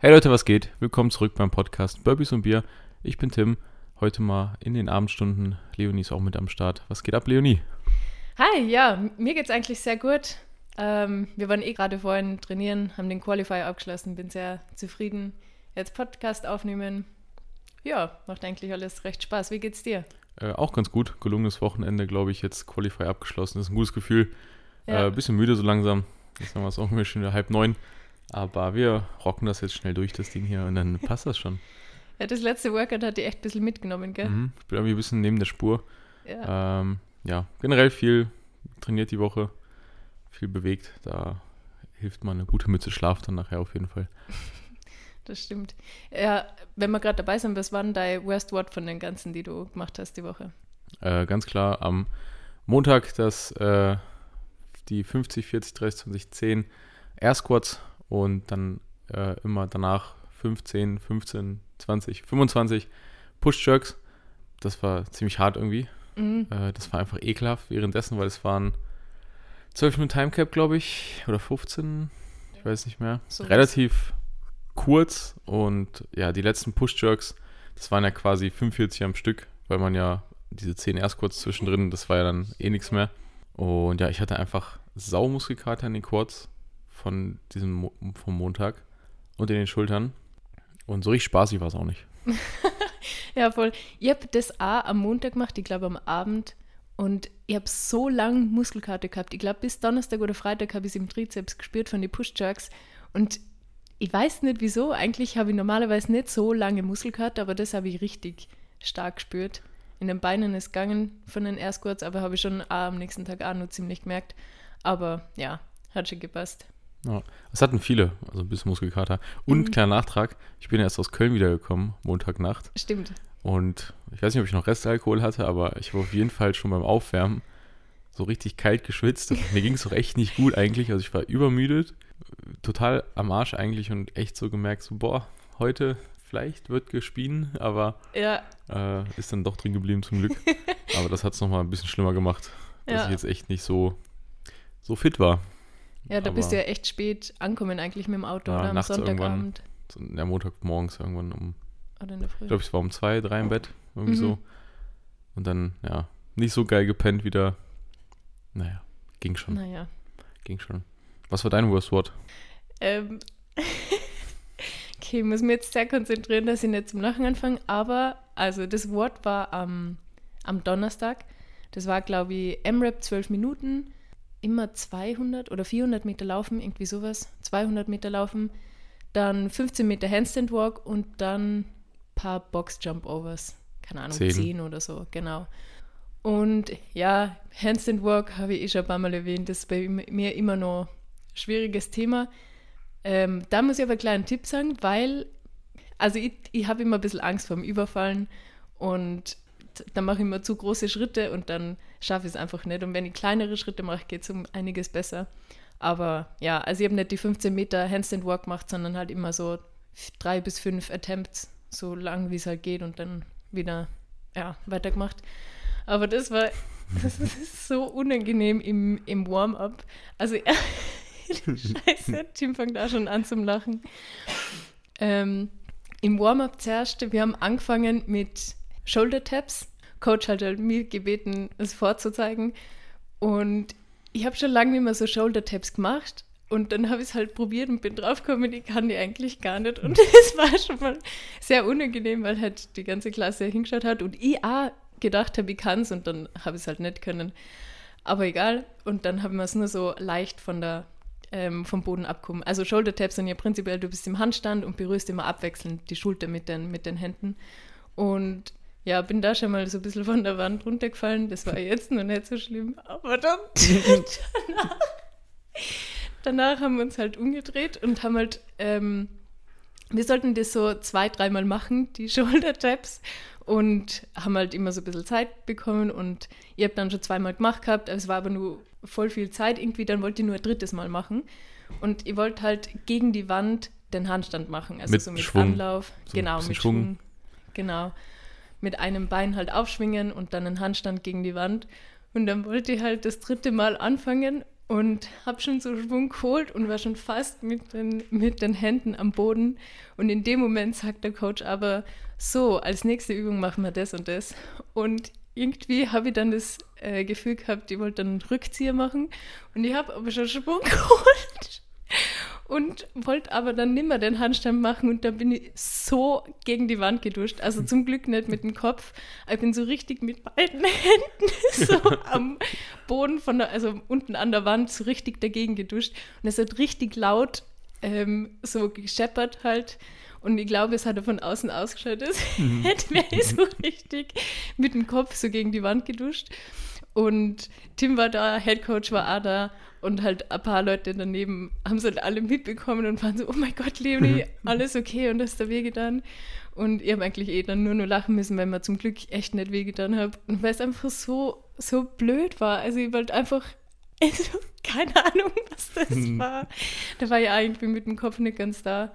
Hey Leute, was geht? Willkommen zurück beim Podcast Burpees und Bier. Ich bin Tim. Heute mal in den Abendstunden. Leonie ist auch mit am Start. Was geht ab, Leonie? Hi, ja, mir geht's eigentlich sehr gut. Ähm, wir waren eh gerade vorhin trainieren, haben den Qualifier abgeschlossen, bin sehr zufrieden. Jetzt Podcast aufnehmen. Ja, macht eigentlich alles recht Spaß. Wie geht's dir? Äh, auch ganz gut. Gelungenes Wochenende, glaube ich, jetzt Qualifier abgeschlossen. Das ist ein gutes Gefühl. Ja. Äh, bisschen müde so langsam. Jetzt haben wir es auch schon wieder halb neun. Aber wir rocken das jetzt schnell durch, das Ding hier, und dann passt das schon. Ja, das letzte Workout hat dich echt ein bisschen mitgenommen, gell? Mhm. Ich bin irgendwie ein bisschen neben der Spur. Ja. Ähm, ja, generell viel trainiert die Woche, viel bewegt. Da hilft mal eine gute Mütze Schlaf dann nachher auf jeden Fall. Das stimmt. Ja, wenn wir gerade dabei sind, was war denn dein Worst Word von den ganzen, die du gemacht hast die Woche? Äh, ganz klar am Montag das äh, die 50, 40, 30, 20, 10 Air Squats und dann äh, immer danach 15, 15, 20, 25 Push Jerks. Das war ziemlich hart irgendwie. Mhm. Äh, das war einfach ekelhaft währenddessen, weil es waren 12 Minuten Timecap, glaube ich, oder 15, ich weiß nicht mehr. Sowas. Relativ kurz und ja, die letzten Push-Jerks, das waren ja quasi 45 am Stück, weil man ja diese 10 erst kurz zwischendrin, das war ja dann eh nichts mehr. Und ja, ich hatte einfach Saumuskelkater in den Quads von diesem vom Montag und in den Schultern. Und so richtig spaßig war es auch nicht. Ja, voll. Ich habe das auch am Montag gemacht, ich glaube am Abend. Und ich habe so lange Muskelkater gehabt. Ich glaube, bis Donnerstag oder Freitag habe ich es im Trizeps gespürt von den Push-Jerks. Und ich weiß nicht wieso. Eigentlich habe ich normalerweise nicht so lange Muskelkater, aber das habe ich richtig stark gespürt. In den Beinen ist gegangen von den Air Squats, aber habe ich schon am nächsten Tag auch noch ziemlich gemerkt. Aber ja, hat schon gepasst. Ja, das hatten viele, also ein bisschen Muskelkater. Und Mhm. kleiner Nachtrag, ich bin erst aus Köln wiedergekommen, Montagnacht. Stimmt. Und ich weiß nicht, ob ich noch Restalkohol hatte, aber ich war auf jeden Fall schon beim Aufwärmen so richtig kalt geschwitzt. Und mir ging es doch echt nicht gut eigentlich. Also ich war übermüdet, total am Arsch eigentlich und echt so gemerkt, so boah, heute vielleicht wird gespien, aber Ja, äh, ist dann doch drin geblieben zum Glück. aber das hat es nochmal ein bisschen schlimmer gemacht, dass Ja. ich jetzt echt nicht so, so fit war. Ja da bist du Aber- ja echt spät angekommen eigentlich mit dem Auto, Ja, oder? Am Sonntagabend. So, ja, Montagmorgens irgendwann um Oder in der Früh. Ich glaube, es war um zwei, drei im Bett, irgendwie Mhm. so. Und dann, ja, nicht so geil gepennt wieder. Naja, ging schon, Naja. ging schon. Was war dein Worst Word? Ähm, okay, ich muss mich jetzt sehr konzentrieren, dass ich nicht zum Lachen anfange. Aber, also das Wort war am, am Donnerstag. Das war, glaube ich, M-Rap 12 Minuten. Immer 200 oder 400 Meter laufen, irgendwie sowas. 200 Meter laufen. Dann 15 Meter Handstand Walk und dann ein paar Box Jump Overs. Keine Ahnung, Zehn. 10 oder so, genau. Und ja, Handstand Walk habe ich eh schon ein paar Mal erwähnt. Das ist bei mir immer noch ein schwieriges Thema. Ähm, da muss ich aber einen Tipp sagen, weil, also ich, ich habe immer ein bisschen Angst vor dem Überfallen und dann mache ich immer zu große Schritte und dann schaffe ich es einfach nicht. Und wenn ich kleinere Schritte mache, geht es um einiges besser. Aber ja, also ich habe nicht die 15 Meter Handstand Walk gemacht, sondern halt immer so drei bis fünf Attempts, so lang wie es halt geht und dann wieder ja, weitergemacht. Aber das war das ist so unangenehm im, im Warm-up. Also Scheiße, Tim fängt da schon an zum Lachen. Ähm, Im Warm-up zuerst, wir haben angefangen mit Shoulder Taps. Coach hat halt mir gebeten, es vorzuzeigen. Und ich habe schon lange nicht mehr so Shoulder Taps gemacht. Und dann habe ich es halt probiert und bin draufgekommen, ich kann die eigentlich gar nicht. Und es war schon mal sehr unangenehm, weil halt die ganze Klasse hingeschaut hat und ich auch gedacht habe, ich kann es und dann habe ich es halt nicht können. Aber egal. Und dann haben wir es nur so leicht von der, ähm, vom Boden abkommen. Also Shoulder Taps sind ja prinzipiell, du bist im Handstand und berührst immer abwechselnd die Schulter mit den, mit den Händen. Und ja, bin da schon mal so ein bisschen von der Wand runtergefallen. Das war jetzt noch nicht so schlimm. Aber dann danach, danach haben wir uns halt umgedreht und haben halt, ähm, wir sollten das so zwei, dreimal machen, die Shoulder Taps. Und haben halt immer so ein bisschen Zeit bekommen und ich habe dann schon zweimal gemacht gehabt, es war aber nur voll viel Zeit irgendwie, dann wollte ich nur ein drittes Mal machen. Und ich wollte halt gegen die Wand den Handstand machen, also Mit so mit Schwung. Anlauf. So genau, mit Schwung. Schwung. Genau. Mit einem Bein halt aufschwingen und dann einen Handstand gegen die Wand. Und dann wollte ich halt das dritte Mal anfangen und habe schon so Schwung geholt und war schon fast mit den, mit den Händen am Boden. Und in dem Moment sagt der Coach aber, so, als nächste Übung machen wir das und das. Und irgendwie habe ich dann das äh, Gefühl gehabt, ich wollte dann einen Rückzieher machen. Und ich habe aber schon Schwung geholt und wollte aber dann nimmer den Handstand machen und da bin ich so gegen die Wand geduscht. Also zum Glück nicht mit dem Kopf. Ich bin so richtig mit beiden Händen so am Boden von der, also unten an der Wand so richtig dagegen geduscht und es hat richtig laut ähm, so gescheppert halt. Und ich glaube, es hat er von außen ausgeschaut, als mhm. hätte mir so richtig mit dem Kopf so gegen die Wand geduscht. Und Tim war da, Head Coach war auch da und halt ein paar Leute daneben haben es halt alle mitbekommen und waren so, oh mein Gott, Leonie, alles okay und hast da wehgetan. Und ich habe eigentlich eh dann nur nur lachen müssen, weil mir zum Glück echt nicht wehgetan habe. Und weil es einfach so, so blöd war. Also ich wollte einfach, also keine Ahnung, was das mhm. war. Da war ich eigentlich mit dem Kopf nicht ganz da.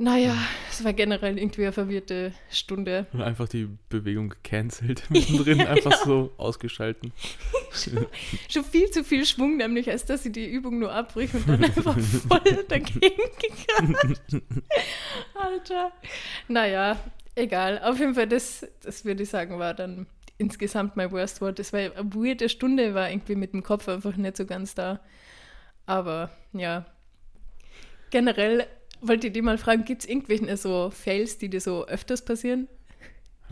Naja, es war generell irgendwie eine verwirrte Stunde. Und einfach die Bewegung gecancelt, mittendrin ja, einfach so ausgeschalten. schon, schon, viel zu viel Schwung, nämlich als dass sie die Übung nur abbricht und dann einfach voll dagegen gegangen. Alter. Naja, egal. Auf jeden Fall, das, das würde ich sagen, war dann insgesamt mein Worst Word. Das war eine weirde Stunde, war irgendwie mit dem Kopf einfach nicht so ganz da. Aber ja, generell wollte ich dir mal fragen, gibt es irgendwelche so Fails, die dir so öfters passieren?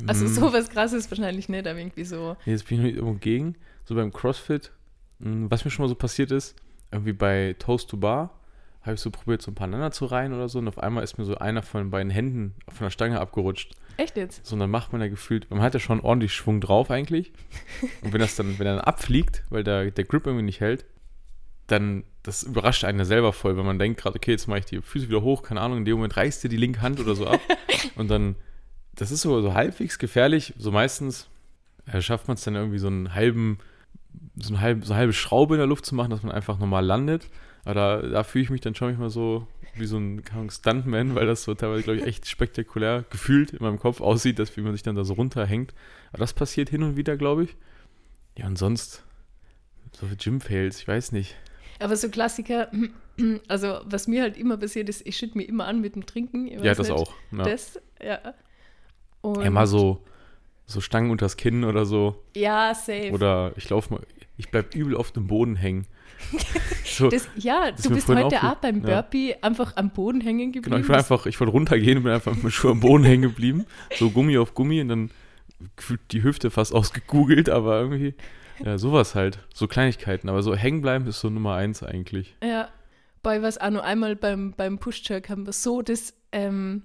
Also mm. sowas krasses wahrscheinlich nicht, aber irgendwie so. Nee, jetzt bin ich irgendwo gegen. So beim CrossFit, hm, was mir schon mal so passiert ist, irgendwie bei Toast to Bar, habe ich so probiert, so ein paar aneinander zu reihen oder so und auf einmal ist mir so einer von den beiden Händen von der Stange abgerutscht. Echt jetzt? So, und dann macht man ja gefühlt, man hat ja schon ordentlich Schwung drauf eigentlich. und wenn das dann, wenn er dann abfliegt, weil der, der Grip irgendwie nicht hält, dann, das überrascht einen ja selber voll, wenn man denkt gerade, okay, jetzt mache ich die Füße wieder hoch, keine Ahnung, in dem Moment reißt dir die linke Hand oder so ab und dann, das ist so, so halbwegs gefährlich, so meistens äh, schafft man es dann irgendwie so einen halben, so, eine halbe, so eine halbe Schraube in der Luft zu machen, dass man einfach normal landet, aber da, da fühle ich mich dann schon manchmal so wie so ein Stuntman, weil das so teilweise, glaube ich, echt spektakulär gefühlt in meinem Kopf aussieht, dass wie man sich dann da so runterhängt. Aber das passiert hin und wieder, glaube ich. Ja, und sonst so Gym-Fails, ich weiß nicht. Aber so Klassiker, also was mir halt immer passiert ist, ich schütte mir immer an mit dem Trinken. Ja, das nicht, auch. Ja. Das, ja. Und ja, mal so, so Stangen unters Kinn oder so. Ja, safe. Oder ich laufe mal, ich bleibe übel auf dem Boden hängen. so, das, ja, das du bist heute auch beim Burpee ja. einfach am Boden hängen geblieben. Genau, ich wollte einfach, ich wollte runtergehen und bin einfach mit Schuhe am Boden hängen geblieben. So Gummi auf Gummi und dann gefühlt die Hüfte fast ausgegoogelt, aber irgendwie ja, sowas halt. So Kleinigkeiten. Aber so hängen bleiben ist so Nummer eins eigentlich. Ja. Bei was auch nur einmal beim, beim Push-Jerk haben wir so das, ähm,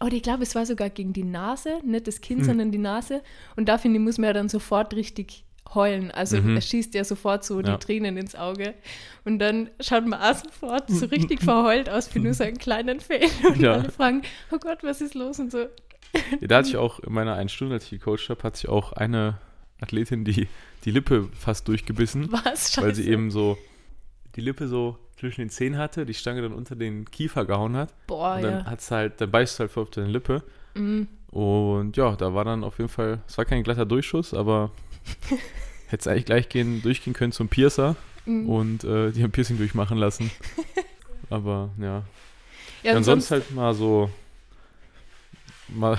oh, ich glaube, es war sogar gegen die Nase, nicht das Kinn, hm. sondern die Nase. Und da finde ich, muss man ja dann sofort richtig heulen. Also mhm. er schießt ja sofort so ja. die Tränen ins Auge. Und dann schaut man auch sofort so richtig verheult aus für nur so einen kleinen Fehler. Und ja. alle fragen, oh Gott, was ist los? Und so. Ja, da hatte ich auch in meiner einen Stunde, als ich gecoacht habe, hatte ich auch eine Athletin, die die Lippe fast durchgebissen. Was? Scheiße. Weil sie eben so die Lippe so zwischen den Zähnen hatte, die Stange dann unter den Kiefer gehauen hat. Boah, und dann ja. hat's halt, dann beißt halt voll auf deine Lippe. Mhm. Und ja, da war dann auf jeden Fall, es war kein glatter Durchschuss, aber hätte es eigentlich gleich gehen, durchgehen können zum Piercer mhm. und äh, die haben Piercing durchmachen lassen. aber ja. Ja, und sonst halt mal so mal,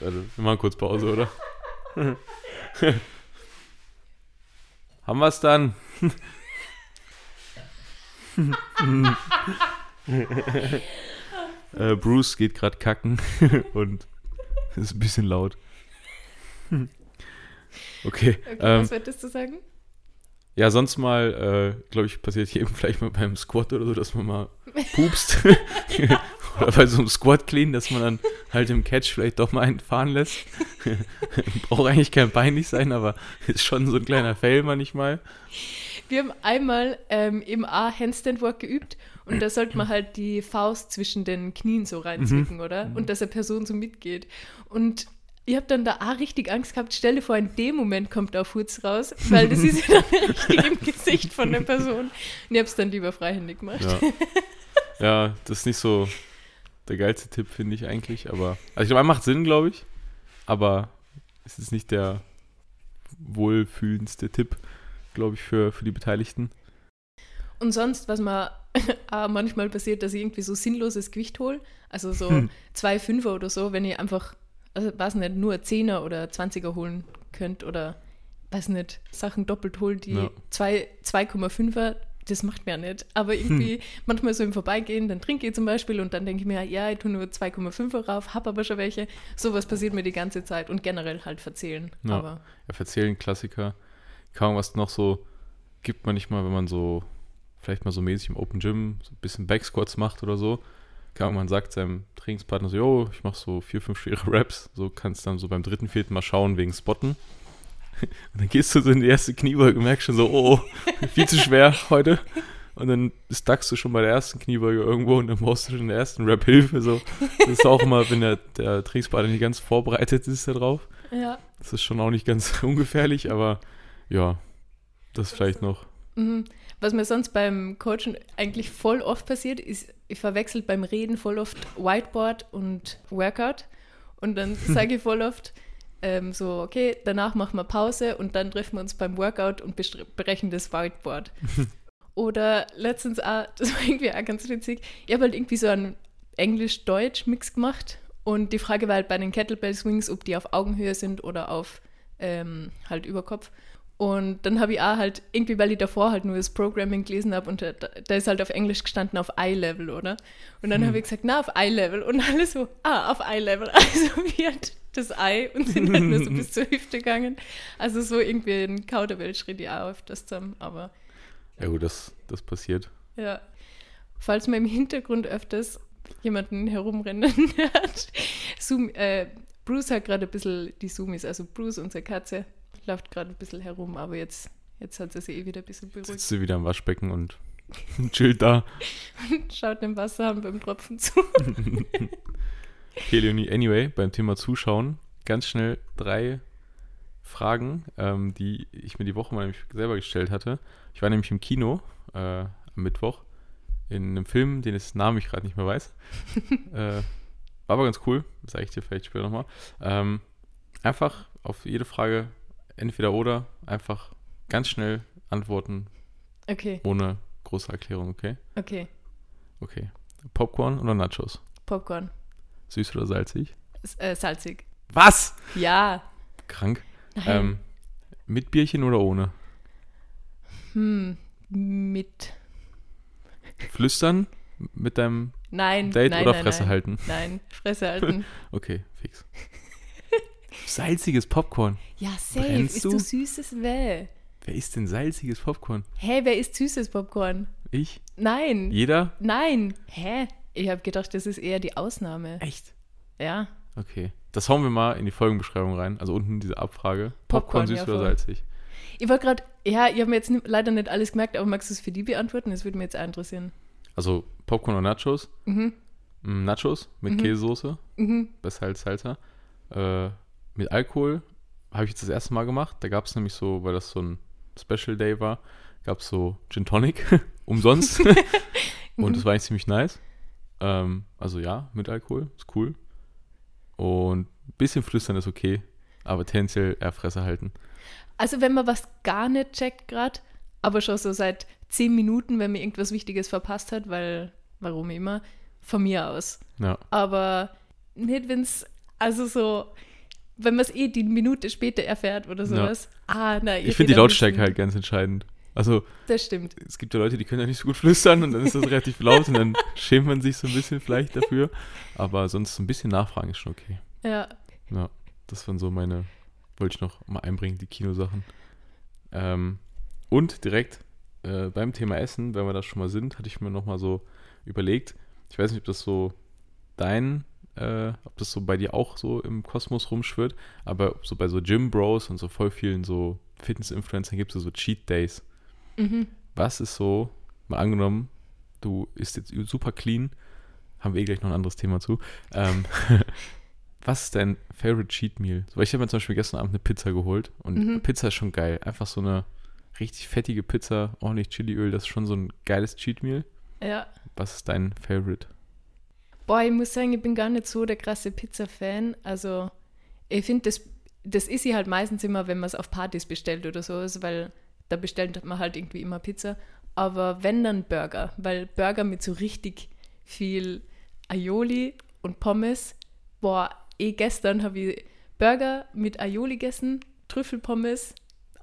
also, wir machen kurz Pause, oder? Haben wir es dann? äh, Bruce geht gerade kacken und ist ein bisschen laut. okay. okay ähm, was wolltest du sagen? Ja, sonst mal, äh, glaube ich, passiert hier eben vielleicht mal beim Squat oder so, dass man mal pupst. oder bei so einem Squat clean, dass man dann halt im Catch vielleicht doch mal einen fahren lässt. Braucht eigentlich kein peinlich sein, aber ist schon so ein kleiner Fail manchmal. Wir haben einmal ähm, im A Handstand Walk geübt und da sollte man halt die Faust zwischen den Knien so reinzwicken, mhm. oder? Und dass eine Person so mitgeht. Und ich habe dann da auch richtig Angst gehabt. Stell dir vor, in dem Moment kommt der Furz raus, weil das ist ja dann richtig im Gesicht von der Person. Und ich habe es dann lieber freihändig gemacht. Ja. ja, das ist nicht so der geilste Tipp, finde ich eigentlich. Aber, also ich glaube, er macht Sinn, glaube ich. Aber es ist nicht der wohlfühlendste Tipp, glaube ich, für, für die Beteiligten. und sonst, was mir manchmal passiert, dass ich irgendwie so sinnloses Gewicht hole, also so Hm. zwei Fünfer oder so, wenn ich einfach, also weiß nicht, nur Zehner oder 20er holen könnt oder weiß nicht, Sachen doppelt holen, die Ja. zwei 2,5er, das macht mir ja nicht. Aber irgendwie Hm. manchmal so im Vorbeigehen, dann trinke ich zum Beispiel und dann denke ich mir, ja, ich tue nur 2,5er rauf, hab aber schon welche. Sowas passiert mir die ganze Zeit und generell halt verzählen. Ja. Aber Ja, verzählen Klassiker. Kaum was noch so gibt man nicht mal, wenn man so vielleicht mal so mäßig im Open Gym so ein bisschen Backsquats macht oder so. Kaum man sagt seinem Trainingspartner so, jo, ich mache so vier, fünf schwere Raps. So kannst dann so beim dritten, vierten Mal schauen wegen Spotten. Und dann gehst du so in die erste Kniebeuge und merkst schon so, oh, viel zu schwer heute. Und dann stackst du schon bei der ersten Kniebeuge irgendwo und dann brauchst du schon in der ersten Rap Hilfe. So. Das ist auch immer, wenn der, der Trainingspartner nicht ganz vorbereitet ist da drauf. ja. Das ist schon auch nicht ganz ungefährlich, aber ja, das vielleicht noch. Mhm. Was mir sonst beim Coachen eigentlich voll oft passiert, ist, ich verwechsel beim Reden voll oft Whiteboard und Workout. Und dann sage ich voll oft ähm, so, okay, danach machen wir Pause und dann treffen wir uns beim Workout und berechnen das Whiteboard. Oder letztens auch, das war irgendwie auch ganz witzig, ich habe halt irgendwie so einen Englisch-Deutsch-Mix gemacht und die Frage war halt bei den Kettlebell Swings, ob die auf Augenhöhe sind oder auf ähm, halt Überkopf. Und dann habe ich auch halt, irgendwie, weil ich davor halt nur das Programming gelesen habe und da, da ist halt auf Englisch gestanden auf Eye-Level, oder? Und dann Hm. habe ich gesagt, na, auf Eye-Level. Und alle so, ah, auf Eye-Level. Also wie halt das Ei und sind halt nur so bis zur Hüfte gegangen. Also so irgendwie ein Kauderwelsch-Schritt ja auch öfters zusammen, aber Ja gut, das, das passiert. ja. Falls man im Hintergrund öfters jemanden herumrennen hört, Zoom, äh, Bruce hat gerade ein bisschen die Zoomies, also Bruce, unsere Katze, läuft gerade ein bisschen herum, aber jetzt, jetzt hat sie sich eh wieder ein bisschen beruhigt. Sitzt du wieder am Waschbecken und chillt da. Schaut dem Wasserhahn beim Tropfen zu. Okay, Leonie, anyway, beim Thema Zuschauen, ganz schnell drei Fragen, ähm, die ich mir die Woche mal nämlich selber gestellt hatte. Ich war nämlich im Kino äh, am Mittwoch in einem Film, den es Namen ich gerade nicht mehr weiß. äh, war aber ganz cool, sage ich dir vielleicht später nochmal. Ähm, einfach auf jede Frage entweder oder einfach ganz schnell antworten, Okay, ohne große Erklärung, okay? okay. Okay. Popcorn oder Nachos? Popcorn. Süß oder salzig? S äh, salzig. Was? Ja. Krank. Nein. Ähm, mit Bierchen oder ohne? Hm. Mit. Flüstern mit deinem Nein. Date nein, oder nein, Fresse nein. halten? Nein, Fresse halten. Okay, fix. Salziges Popcorn. ja, safe. Brennst Ist du? du süßes Weh. Wer isst denn salziges Popcorn? Hä, wer isst süßes Popcorn? Ich? Nein. Jeder? Nein. Hä? Ich habe gedacht, das ist eher die Ausnahme. Echt? Ja. Okay. Das hauen wir mal in die Folgenbeschreibung rein. Also unten diese Abfrage. Popcorn, Popcorn, süß ja, oder voll. salzig? Ich wollte gerade, ja, ich habe mir jetzt leider nicht alles gemerkt, aber magst du es für die beantworten? Das würde mich jetzt auch interessieren. Also Popcorn oder Nachos? Mhm. Mm, Nachos mit Mhm. Käsesoße, Mhm. besser als Salsa. Äh, mit Alkohol habe ich jetzt das erste Mal gemacht. Da gab es nämlich so, weil das so ein Special Day war, gab es so Gin Tonic umsonst. Und das war eigentlich ziemlich nice. Ähm, also ja, mit Alkohol, ist cool. Und ein bisschen flüstern ist okay, aber tendenziell eher Fresse halten. Also wenn man was gar nicht checkt gerade, aber schon so seit zehn Minuten, wenn man irgendwas Wichtiges verpasst hat, weil, warum immer, von mir aus. Ja, Aber nicht, wenn es, also so, wenn man es eh die Minute später erfährt oder sowas. Ah, nein. ich finde die Lautstärke halt ganz entscheidend. Also Das stimmt. es gibt ja Leute, die können ja nicht so gut flüstern und dann ist das relativ laut und dann schämt man sich so ein bisschen vielleicht dafür. Aber sonst so ein bisschen nachfragen ist schon okay. Ja. Ja, das waren so meine, wollte ich noch mal einbringen, die Kinosachen. Ähm, und direkt äh, beim Thema Essen, wenn wir da schon mal sind, hatte ich mir noch mal so überlegt, ich weiß nicht, ob das so dein, äh, ob das so bei dir auch so im Kosmos rumschwirrt, aber so bei so Gym Bros und so voll vielen so Fitness-Influencern gibt es so Cheat Days. Mhm. Was ist so, mal angenommen, du isst jetzt super clean, haben wir eh gleich noch ein anderes Thema zu. Ähm, was ist dein Favorite Cheat Meal? So, weil ich habe mir zum Beispiel gestern Abend eine Pizza geholt und Mhm. Pizza ist schon geil. Einfach so eine richtig fettige Pizza, ordentlich Chiliöl, das ist schon so ein geiles Cheat Meal. Ja. Was ist dein Favorite? Boah, ich muss sagen, ich bin gar nicht so der krasse Pizza-Fan. Also, ich finde, das, das ist sie halt meistens immer, wenn man es auf Partys bestellt oder so, also, weil da bestellt man halt irgendwie immer Pizza. aber wenn dann Burger, weil Burger mit so richtig viel Aioli und Pommes, boah, eh gestern habe ich Burger mit Aioli gegessen, Trüffelpommes,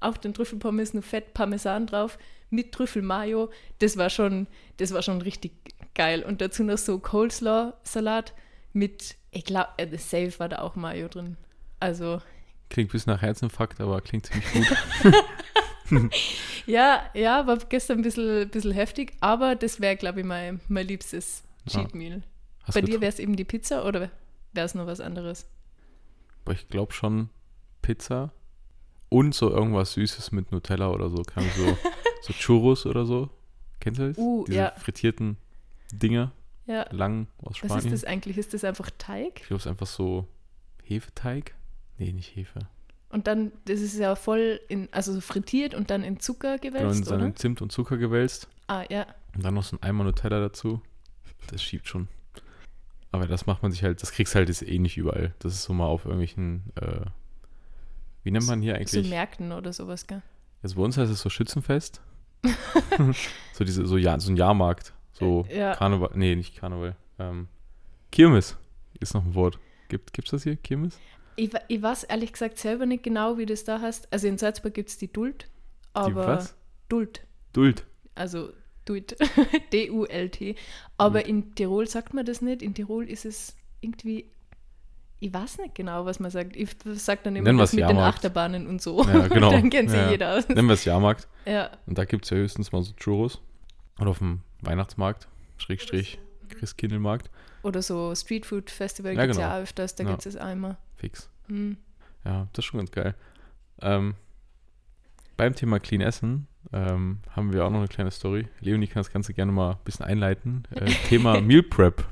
auf den Trüffelpommes nur Fett Parmesan drauf, mit Trüffelmayo, das war schon, das war schon richtig geil. Und dazu noch so Coleslaw-Salat mit, ich glaube, äh, das Safe war da auch Mayo drin. Also. Klingt bis nach Herzinfarkt, aber klingt ziemlich gut. ja, ja, war gestern ein bisschen, bisschen heftig, aber das wäre, glaube ich, mein, mein liebstes Cheat Meal. Ja. Bei dir wäre es eben die Pizza oder wäre es noch was anderes? Aber ich glaube schon Pizza und so irgendwas Süßes mit Nutella oder so. Kann so, so Churros oder so. Kennst du das? Uh, Diese ja. frittierten Dinger. Ja. Lang aus Spanien. Was ist das eigentlich? Ist das einfach Teig? Ich glaube, es ist einfach so Hefeteig. Nee, nicht Hefe. Und dann, das ist ja voll in, also so frittiert und dann in Zucker gewälzt, genau, in Zimt und Zucker gewälzt. Ah, ja. Und dann noch so ein Eimer Nutella dazu. Das schiebt schon. Aber das macht man sich halt, das kriegst halt jetzt eh nicht überall. Das ist so mal auf irgendwelchen, äh, wie nennt man hier eigentlich? So Märkten oder sowas, gell? Also bei uns heißt es so Schützenfest. so diese, so, ja, so ein Jahrmarkt. So Ja. Karneval, nee, nicht Karneval. Ähm, Kirmes ist noch ein Wort. Gibt es das hier, Kirmes? Ich, ich weiß ehrlich gesagt selber nicht genau, wie das da heißt. Also in Salzburg gibt es die Duld, Die aber was? Duld, Duld. also Duld, D-U-L-T. Aber in Tirol sagt man das nicht. In Tirol ist es irgendwie, ich weiß nicht genau, was man sagt. Ich sage dann immer das mit den Jahrmarkt. Achterbahnen und so. Ja, genau. dann kennt sie Ja. jeder aus. Nennen wir es Jahrmarkt. Ja, Und da gibt es ja höchstens mal so Churros. Oder auf dem Weihnachtsmarkt, Schrägstrich, Christkindlmarkt. oder so Streetfood Festival Ja, gibt es genau. ja öfters, da Ja. gibt es immer. Fix. Hm. Ja, das ist schon ganz geil. Ähm, beim Thema Clean Essen ähm, haben wir auch noch eine kleine Story. Leonie kann das Ganze gerne mal ein bisschen einleiten. Äh, Thema Meal Prep.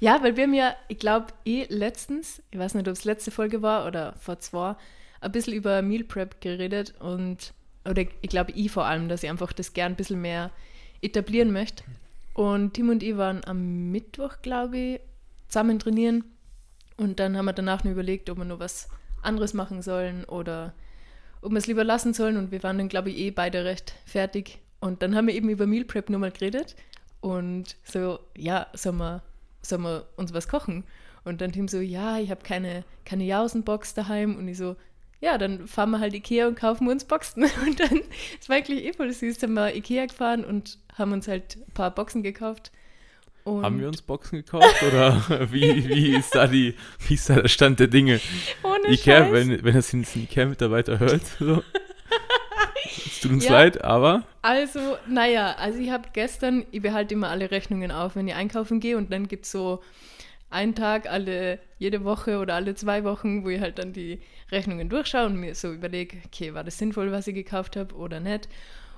Ja, weil wir haben ja, ich glaube, eh letztens, ich weiß nicht, ob es letzte Folge war oder vor zwei, ein bisschen über Meal Prep geredet und, oder ich glaube, ich vor allem, dass ich einfach das gern ein bisschen mehr etablieren möchte. Und Tim und ich waren am Mittwoch, glaube ich, zusammen trainieren und dann haben wir danach nur überlegt, ob wir noch was anderes machen sollen oder ob wir es lieber lassen sollen und wir waren dann, glaube ich, eh beide recht fertig. Und dann haben wir eben über Meal Prep nur mal geredet und so, ja, sollen wir, sollen wir uns was kochen? Und dann Tim so, ja, ich habe keine, keine Jausenbox daheim und ich so, ja, dann fahren wir halt Ikea und kaufen uns Boxen. Und dann, es war eigentlich eh voll süß, dann wir Ikea gefahren und haben uns halt ein paar Boxen gekauft. Und Haben wir uns Boxen gekauft oder wie, wie, ist da die, wie ist da der Stand der Dinge? ohne Ikea, Scheiß. wenn, wenn das jetzt ein Ikea-Mitarbeiter hört, so. es tut uns Ja. leid, aber Also, naja, also ich habe gestern, ich behalte immer alle Rechnungen auf, wenn ich einkaufen gehe und dann gibt es so einen Tag alle, jede Woche oder alle zwei Wochen, wo ich halt dann die Rechnungen durchschaue und mir so überlege, okay, war das sinnvoll, was ich gekauft habe oder nicht.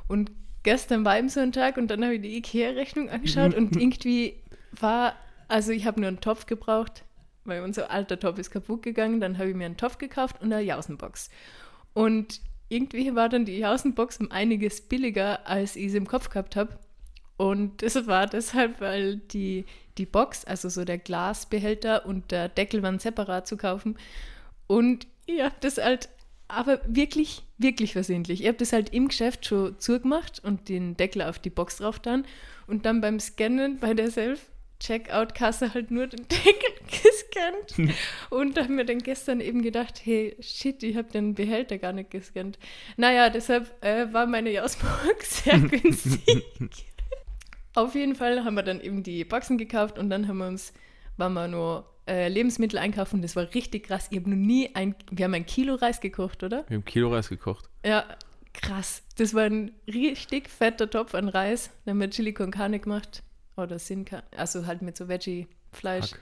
Und gestern war eben so ein Tag und dann habe ich die Ikea-Rechnung angeschaut und irgendwie war, also ich habe nur einen Topf gebraucht, weil unser alter Topf ist kaputt gegangen, dann habe ich mir einen Topf gekauft und eine Jausenbox. Und irgendwie war dann die Jausenbox um einiges billiger, als ich es im Kopf gehabt habe. Und das war deshalb, weil die, die Box, also so der Glasbehälter und der Deckel waren separat zu kaufen. Und ich habe das halt, aber wirklich, wirklich versehentlich. Ich habe das halt im Geschäft schon zugemacht und den Deckel auf die Box drauf dann. Und dann beim Scannen bei der Self-Checkout-Kasse halt nur den Deckel gescannt. Und da haben wir dann gestern eben gedacht, hey, shit, ich habe den Behälter gar nicht gescannt. Naja, deshalb äh, war meine Jausbox sehr günstig. Auf jeden Fall haben wir dann eben die Boxen gekauft und dann haben wir uns, waren wir nur äh, Lebensmittel einkaufen. Das war richtig krass. Ich habe noch nie ein, wir haben ein Kilo Reis gekocht, oder? wir haben Kilo Reis gekocht. Ja, krass. Das war ein richtig fetter Topf an Reis. Dann haben wir Chili con Carne gemacht. Oder Sin also halt mit so Veggie-Fleisch.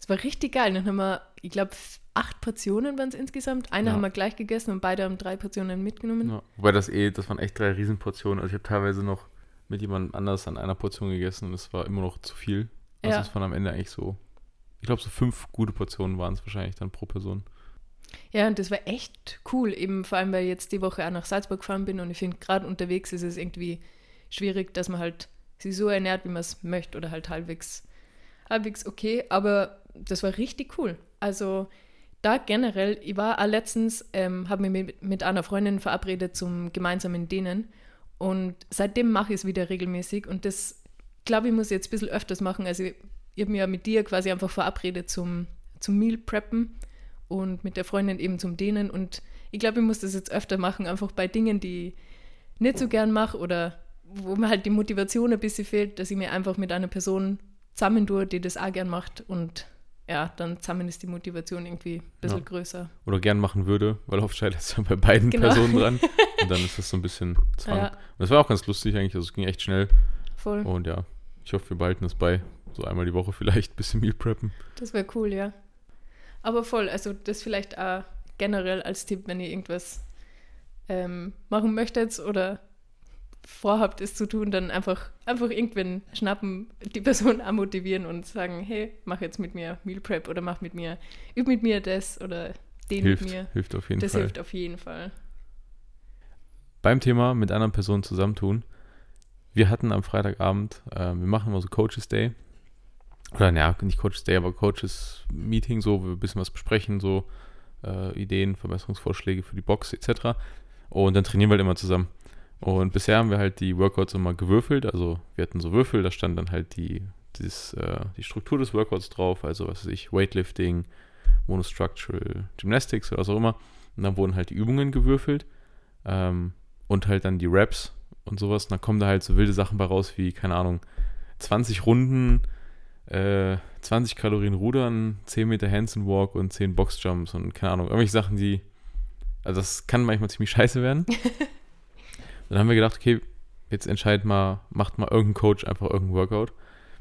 Es war richtig geil. Dann haben wir, ich glaube, acht Portionen waren es insgesamt. Eine Ja. haben wir gleich gegessen und beide haben drei Portionen mitgenommen. Ja. Wobei das eh, das waren echt drei Riesenportionen. Also ich habe teilweise noch mit jemand anders an einer Portion gegessen und es war immer noch zu viel. Also Ja. es waren am Ende eigentlich so, ich glaube so fünf gute Portionen waren es wahrscheinlich dann pro Person. Ja, und das war echt cool, eben vor allem, weil ich jetzt die Woche auch nach Salzburg gefahren bin und ich finde, gerade unterwegs ist es irgendwie schwierig, dass man halt sich so ernährt, wie man es möchte oder halt halbwegs, halbwegs okay, aber das war richtig cool. Also da generell, ich war auch letztens, ähm, habe mich mit, mit einer Freundin verabredet zum gemeinsamen Dehnen Und seitdem mache ich es wieder regelmäßig und das, glaube ich, muss ich jetzt ein bisschen öfters machen. Also ich, habe mich ja mit dir quasi einfach verabredet zum, zum Meal Preppen und mit der Freundin eben zum Dehnen und ich glaube, ich muss das jetzt öfter machen, einfach bei Dingen, die ich nicht so gern mache oder wo mir halt die Motivation ein bisschen fehlt, dass ich mir einfach mit einer Person zusammen tue, die das auch gern macht und ja, dann zusammen ist die Motivation irgendwie ein bisschen Ja. größer. Oder gern machen würde, weil oft scheitert es ja bei beiden Genau. Personen dran. Und dann ist das so ein bisschen Zwang. Ja. Und das war auch ganz lustig eigentlich, also es ging echt schnell. Voll. Und ja, ich hoffe, wir behalten das bei. So einmal die Woche vielleicht ein bisschen Meal preppen. Das wäre cool, ja. Aber voll, also das vielleicht auch generell als Tipp, wenn ihr irgendwas ähm, machen möchtet oder vorhabt, es zu tun, dann einfach, einfach irgendwen schnappen, die Person auch motivieren und sagen, hey, mach jetzt mit mir Meal Prep oder mach mit mir, üb mit mir das oder den Hilft, mit mir. hilft auf jeden Das Fall. hilft auf jeden Fall. Beim Thema mit anderen Personen zusammentun. Wir hatten am Freitagabend, äh, wir machen immer so Coaches Day. Oder naja, nicht Coaches Day, aber Coaches Meeting, so, wo wir ein bisschen was besprechen, so äh, Ideen, Verbesserungsvorschläge für die Box etc. Und dann trainieren wir halt immer zusammen. Und bisher haben wir halt die Workouts immer gewürfelt. Also wir hatten so Würfel, da stand dann halt die, dieses, äh, die Struktur des Workouts drauf, also was weiß ich, Weightlifting, Monostructural Gymnastics oder was auch immer. Und dann wurden halt die Übungen gewürfelt. Ähm, und halt dann die Raps und sowas. Und dann kommen da halt so wilde Sachen bei raus, wie, keine Ahnung, 20 Runden, äh, 20 Kalorien Rudern, 10 Meter Hands and Walk und 10 Boxjumps und keine Ahnung, irgendwelche Sachen, die, also das kann manchmal ziemlich scheiße werden. dann haben wir gedacht, okay, jetzt entscheidet mal, macht mal irgendein Coach einfach irgendein Workout.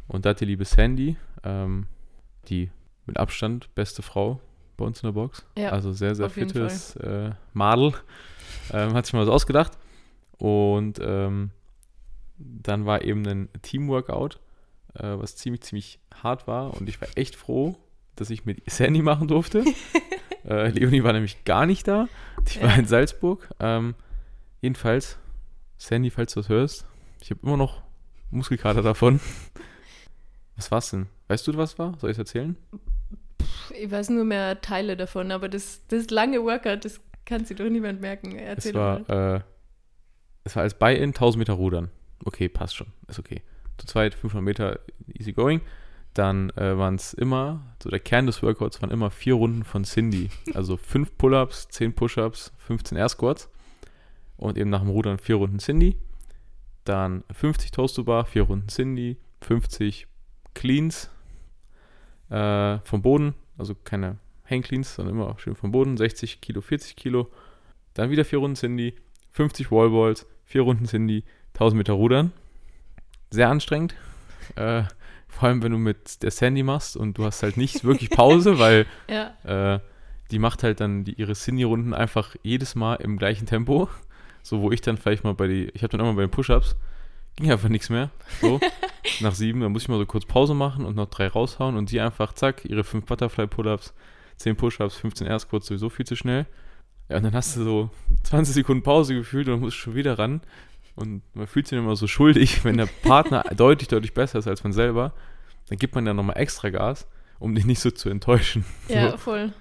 Und da hat die liebe Sandy, ähm, die mit Abstand beste Frau bei uns in der Box, Ja, also sehr, sehr fittes äh, Madel, ähm, hat sich mal was ausgedacht. Und ähm, dann war eben ein Teamworkout, äh, was ziemlich, ziemlich hart war. Und ich war echt froh, dass ich mit Sandy machen durfte. äh, Leonie war nämlich gar nicht da. Die war Ja. in Salzburg. Ähm, jedenfalls, Sandy, falls du das hörst, ich habe immer noch Muskelkater davon. Was war's denn? Weißt du, was war? Soll ich es erzählen? Ich weiß nur mehr Teile davon, aber das, das lange Workout, das kann sich doch niemand merken. Erzähl Es doch mal. war, äh, es war als Buy-in 1000 Meter Rudern. Okay, passt schon. Ist okay. Zu zweit 500 Meter easy going. Dann äh, waren es immer, so der Kern des Workouts waren immer vier Runden von Cindy. Also fünf Pull-Ups, 10 Push-Ups, 15 Air Squats. Und eben nach dem Rudern vier Runden Cindy. Dann 50 Toast to Bar, vier Runden Cindy, 50 Cleans äh, vom Boden, also keine Hang Cleans, sondern immer schön vom Boden, 60 Kilo, 40 Kilo. Dann wieder vier Runden Cindy, 50 Wallballs, vier Runden Cindy, 1000 Meter Rudern. Sehr anstrengend. Äh, vor allem, wenn du mit der Sandy machst und du hast halt nicht wirklich Pause, weil Ja, äh, die macht halt dann die, ihre Cindy-Runden einfach jedes Mal im gleichen Tempo. So, wo ich dann vielleicht mal bei die, ich habe dann immer bei den Push-Ups, ging einfach nichts mehr. So, nach sieben, dann muss ich mal so kurz Pause machen und noch drei raushauen und die einfach, zack, ihre fünf Butterfly-Pull-Ups, zehn Push-Ups, 15 Air Squats, sowieso viel zu schnell. Ja, und dann hast du so 20 Sekunden Pause gefühlt und dann musst du schon wieder ran. Und man fühlt sich dann immer so schuldig, wenn der Partner deutlich, deutlich besser ist als man selber. Dann gibt man dann nochmal extra Gas, um dich nicht so zu enttäuschen. ja, So. voll.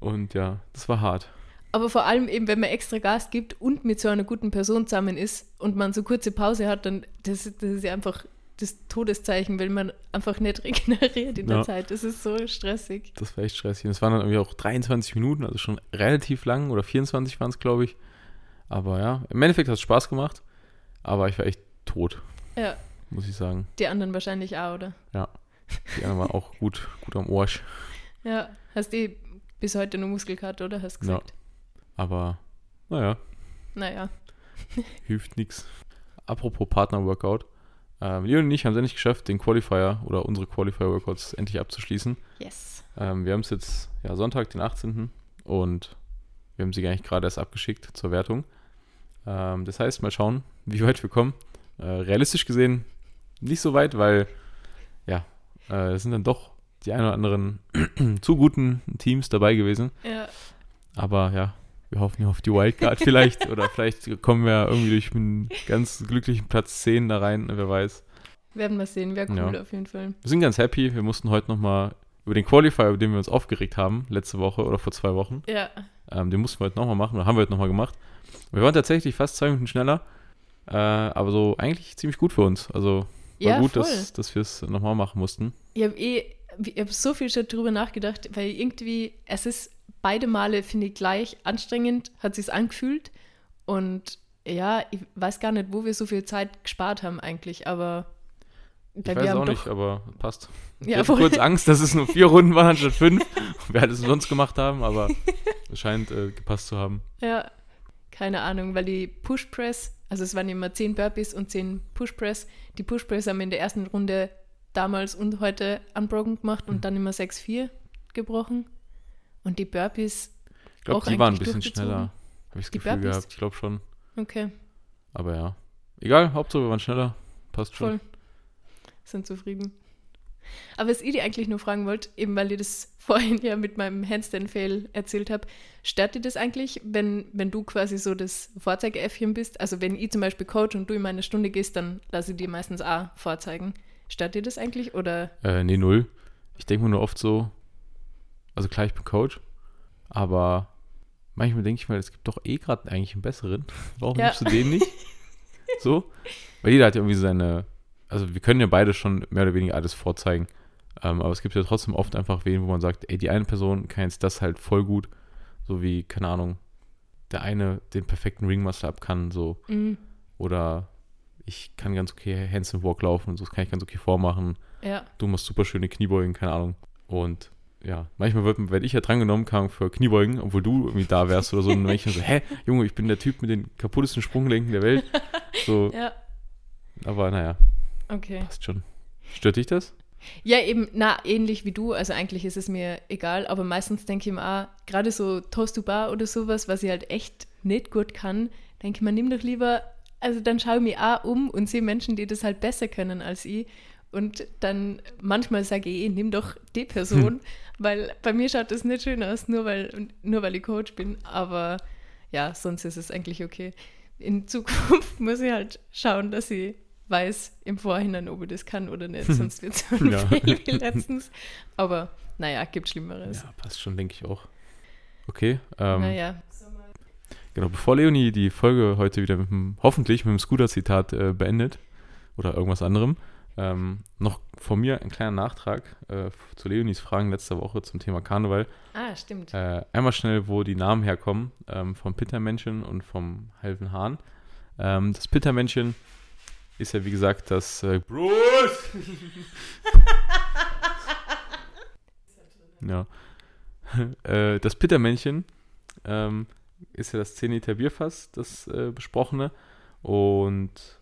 Und ja, das war hart. Aber vor allem eben, wenn man extra Gas gibt und mit so einer guten Person zusammen ist und man so kurze Pause hat, dann das, das ist ja einfach das Todeszeichen, weil man einfach nicht regeneriert in der Ja. Zeit. Das ist so stressig. Das war echt stressig. Und es waren dann irgendwie auch 23 Minuten, also schon relativ lang, oder 24 waren es, glaube ich. Aber ja, im Endeffekt hat es Spaß gemacht, aber ich war echt tot, Ja, muss ich sagen. die anderen wahrscheinlich auch, oder? Die anderen waren auch gut, gut am Arsch. Ja, hast du bis heute nur Muskelkater, oder? Hast du Ja. Aber naja, Naja. hilft nichts. Apropos Partner-Workout. Ähm, Leon und ich haben es endlich geschafft, den Qualifier oder unsere Qualifier-Workouts endlich abzuschließen. Yes. Ähm, wir haben es jetzt ja, Sonntag, den 18. und wir haben sie eigentlich gerade erst abgeschickt zur Wertung. Ähm, das heißt, mal schauen, wie weit wir kommen. Äh, realistisch gesehen nicht so weit, weil ja, äh, es sind dann doch die ein oder anderen zu guten Teams dabei gewesen. Ja, Aber ja, wir hoffen ja auf die Wildcard vielleicht oder vielleicht kommen wir irgendwie durch einen ganz glücklichen Platz 10 da rein, wer weiß. werden wir sehen. Wäre cool Ja. auf jeden Fall. Wir sind ganz happy. Wir mussten heute nochmal über den Qualifier, über den wir uns aufgeregt haben, letzte Woche oder vor zwei Wochen, Ja, ähm, den mussten wir heute nochmal machen, oder haben wir heute nochmal gemacht. Wir waren tatsächlich fast zwei Minuten schneller. Äh, aber so eigentlich ziemlich gut für uns. Also war Ja, gut, voll. dass, dass wir es nochmal machen mussten. Ich habe eh, ich habe so viel schon drüber nachgedacht, weil irgendwie, es ist beide Male, finde ich, gleich anstrengend, hat sich's angefühlt. Und ja, ich weiß gar nicht, wo wir so viel Zeit gespart haben eigentlich, aber Ich weiß wir haben auch nicht, aber passt. Ich Ja, hatte voll. kurz Angst, dass es nur vier Runden waren anstatt fünf. Wer hätte es sonst gemacht haben, aber es scheint äh, gepasst zu haben. Ja, keine Ahnung, weil die Push Press, also es waren immer 10 Burpees und 10 Push Press. Die Push Press haben wir in der ersten Runde damals und heute unbroken gemacht Mhm. und dann immer 6-4 gebrochen. Und die Burpees, Ich glaube, die waren ein bisschen schneller. Habe ich das Die Gefühl Burpees? gehabt. Ich glaube schon. okay, Aber ja. Egal, Hauptsache wir waren schneller. Passt schon. voll. Sind zufrieden. Aber was ich dir eigentlich nur fragen wollte, eben weil ich das vorhin ja mit meinem Handstand-Fail erzählt habe, stört dir das eigentlich, wenn, wenn du quasi so das Vorzeigeäffchen bist? Also wenn ich zum Beispiel coach und du in meine Stunde gehst, dann lasse ich dir meistens auch vorzeigen. Stört dir das eigentlich? Oder Äh, nee, null. Ich denke mir nur oft so, also klar, ich bin Coach, aber manchmal denke ich mir, es gibt doch eh gerade eigentlich einen besseren. Warum Ja. nimmst du den nicht? so? Weil jeder hat ja irgendwie seine, also wir können ja beide schon mehr oder weniger alles vorzeigen. Ähm, aber es gibt ja trotzdem oft einfach wen, wo man sagt, ey, die eine Person kann jetzt das halt voll gut, so wie, keine Ahnung, der eine den perfekten Ringmaster ab kann, so, mm, oder ich kann ganz okay Hands and Walk laufen und so, das kann ich ganz okay vormachen ja, du machst super schöne Kniebeugen, keine Ahnung. Und ja, manchmal wird, werde ich ja drangenommen, kam für Kniebeugen, obwohl du irgendwie da wärst oder so. Und dann ich so, hä, Junge, ich bin der Typ mit den kaputtesten Sprunggelenken der Welt. So, ja, aber naja, okay. passt schon. Stört dich das? Ja, eben, na, ähnlich wie du. Also eigentlich ist es mir egal, aber meistens denke ich mir auch, gerade so Toast to Bar oder sowas, was ich halt echt nicht gut kann, denke ich mir, nimm doch lieber, also dann schaue ich mich auch um und sehe Menschen, die das halt besser können als ich. Und dann manchmal sage ich, eh, nimm doch die Person, weil bei mir schaut das nicht schön aus, nur weil, nur weil ich Coach bin. Aber ja, sonst ist es eigentlich okay. In Zukunft muss ich halt schauen, dass ich weiß im Vorhinein, ob ich das kann oder nicht, sonst wird es ein Ja. Wie letztens. Aber naja, gibt Schlimmeres. Ja, passt schon, denke ich auch. Okay, ähm, naja. genau, bevor Leonie die Folge heute wieder mit dem, hoffentlich mit dem Scooter-Zitat äh, beendet oder irgendwas anderem, ähm, noch von mir ein kleiner Nachtrag äh, zu Leonies Fragen letzter Woche zum Thema Karneval. Ah, stimmt. Äh, einmal schnell, wo die Namen herkommen, ähm, vom Pittermännchen und vom halben Hahn. Ähm, das Pittermännchen ist ja, wie gesagt, das äh, Bruce! ja. äh, das Pittermännchen ähm, ist ja das 10 Liter Bierfass, das äh, besprochene. Und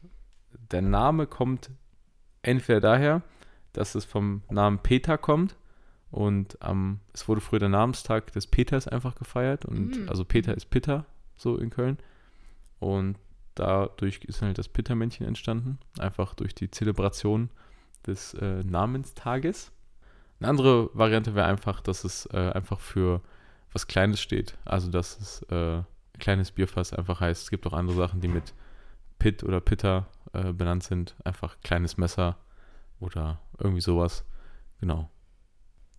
der Name kommt entweder daher, dass es vom Namen Peter kommt und am, es wurde früher der Namenstag des Peters einfach gefeiert. Und Mm. also Peter ist Pitter, so in Köln. Und dadurch ist halt das Pittermännchen entstanden. Einfach durch die Zelebration des äh, Namenstages. Eine andere Variante wäre einfach, dass es äh, einfach für was Kleines steht. Also dass es äh, kleines Bierfass einfach heißt. Es gibt auch andere Sachen, die mit Pit oder Pitter äh, benannt sind. Einfach kleines Messer oder irgendwie sowas. Genau.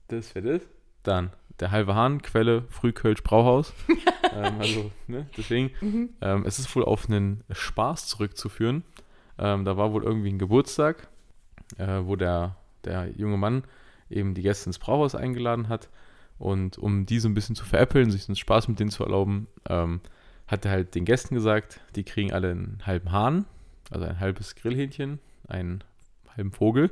Das wäre das. Dann der halbe Hahn, Quelle, Frühkölsch, Brauhaus. ähm, also, ne, deswegen. Mhm. Ähm, es ist wohl auf einen Spaß zurückzuführen. Ähm, da war wohl irgendwie ein Geburtstag, äh, wo der, der junge Mann eben die Gäste ins Brauhaus eingeladen hat. Und um die so ein bisschen zu veräppeln, sich einen Spaß mit denen zu erlauben, ähm, hat er halt den Gästen gesagt, die kriegen alle einen halben Hahn, also ein halbes Grillhähnchen, einen halben Vogel.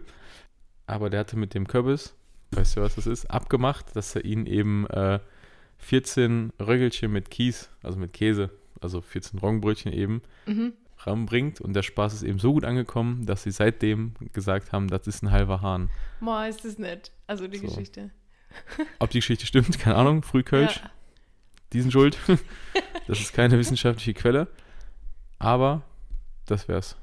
Aber der hatte mit dem Kürbis, weißt du, was das ist, abgemacht, dass er ihnen eben äh, 14 Röggelchen mit Kies, also mit Käse, also 14 Roggenbrötchen eben, Mhm. ranbringt. Und der Spaß ist eben so gut angekommen, dass sie seitdem gesagt haben, das ist ein halber Hahn. Boah, ist das nett. Also die So. Geschichte. Ob die Geschichte stimmt, keine Ahnung, Frühkölsch, Ja. die sind schuld. das ist keine wissenschaftliche Quelle. Aber das wär's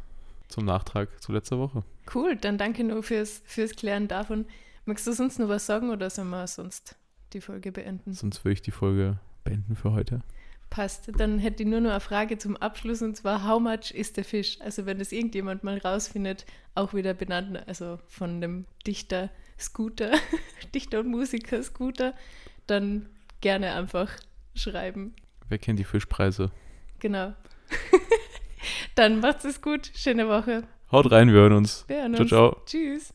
zum Nachtrag zu letzter Woche. Cool, dann danke nur fürs, fürs Klären davon. Magst du sonst noch was sagen oder sollen wir sonst die Folge beenden? Sonst würde ich die Folge beenden für heute. Passt. Dann hätte ich nur noch eine Frage zum Abschluss und zwar, how much ist der Fisch? Also wenn das irgendjemand mal rausfindet, auch wieder benannt, also von dem Dichter Scooter, Dichter und Musiker Scooter, dann gerne einfach schreiben. Wer kennt die Fischpreise? Genau. Dann macht's es gut. Schöne Woche. Haut rein, wir hören uns. Wir hören Ciao, uns. ciao. Tschüss.